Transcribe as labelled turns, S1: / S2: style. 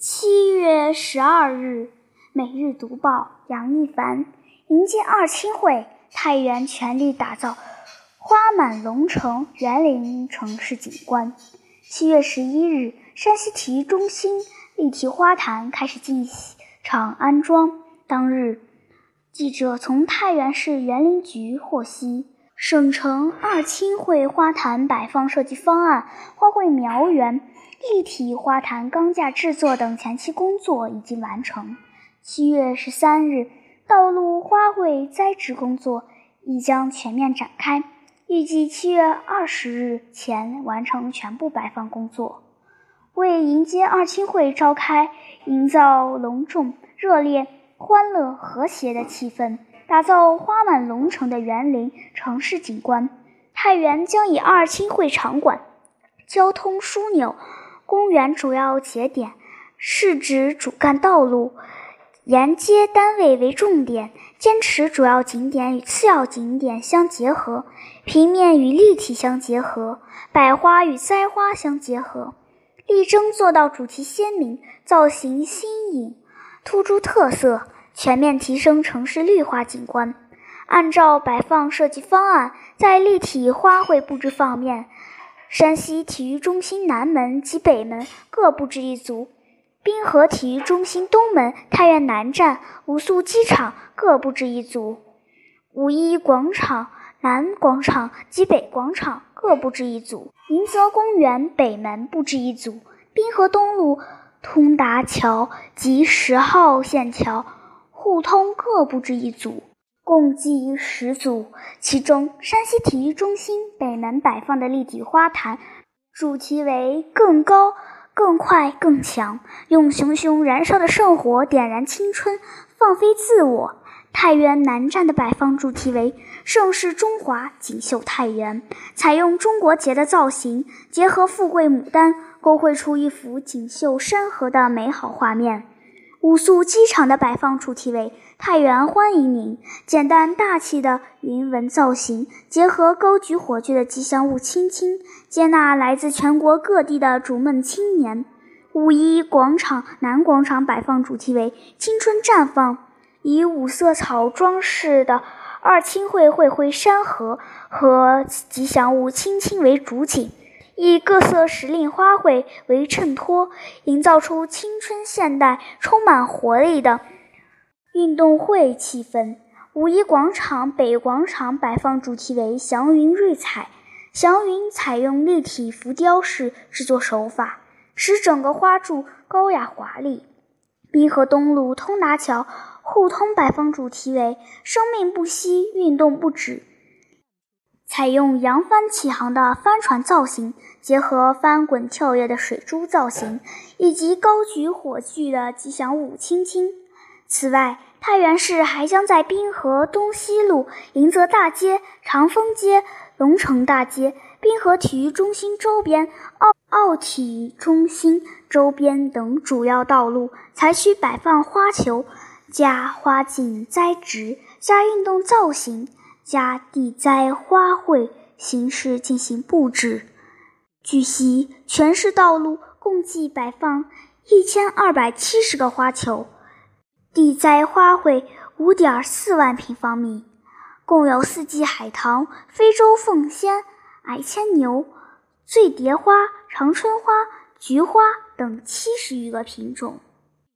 S1: 七月十二日，每日读报杨一凡迎接二青会，太原全力打造花满龙城园林城市景观。七月十一日，山西体育中心立体花坛开始进场安装。当日，记者从太原市园林局获悉，省城二青会花坛摆放设计方案、花卉苗园。立体花坛钢架制作等前期工作已经完成。七月十三日，道路花卉栽植工作已将全面展开，预计七月二十日前完成全部摆放工作。为迎接二青会召开，营造隆重、热烈、欢乐、和谐的气氛，打造花满龙城的园林城市景观，太原将以二青会场馆、交通枢纽。公园主要节点、是指主干道路、沿街单位为重点，坚持主要景点与次要景点相结合，平面与立体相结合，百花与栽花相结合，力争做到主题鲜明、造型新颖、突出特色，全面提升城市绿化景观。按照摆放设计方案，在立体花卉布置方面。山西体育中心南门及北门各布置一组，滨河体育中心东门、太原南站、武宿机场各布置一组，五一广场南广场及北广场各布置一组，迎泽公园北门布置一组，滨河东路通达桥及十号线桥互通各布置一组。共计十组，其中山西体育中心北门摆放的立体花坛，主题为“更高、更快、更强”，用熊熊燃烧的圣火点燃青春，放飞自我。太原南站的摆放主题为“盛世中华，锦绣太原”，采用中国结的造型，结合富贵牡丹，勾绘出一幅锦绣山河的美好画面。五宿机场的摆放主题为“太原欢迎您”，简单大气的云纹造型，结合高举火炬的吉祥物“青青”，接纳来自全国各地的逐梦青年。五一广场南广场摆放主题为“青春绽放”，以五色草装饰的二青会会徽山河和吉祥物“青青”为主景。以各色时令花卉为衬托，营造出青春现代、充满活力的运动会气氛。五一广场北广场摆放主题为“祥云瑞彩”，祥云采用立体浮雕式制作手法，使整个花柱高雅华丽。滨河东路通达桥互通摆放主题为“生命不息，运动不止”。采用扬帆起航的帆船造型，结合翻滚跳跃的水珠造型，以及高举火炬的吉祥物“青青”。此外，太原市还将在滨河东西路、迎泽大街、长风街、龙城大街、滨河体育中心周边、奥奥体中心周边等主要道路，采取摆放花球、加花茎栽植、加运动造型。加地栽花卉形式进行布置。据悉，全市道路共计摆放一千二百七十个花球，地栽花卉五点四万平方米，共有四季海棠、非洲凤仙、矮牵牛、醉蝶花、长春花、菊花等七十余个品种。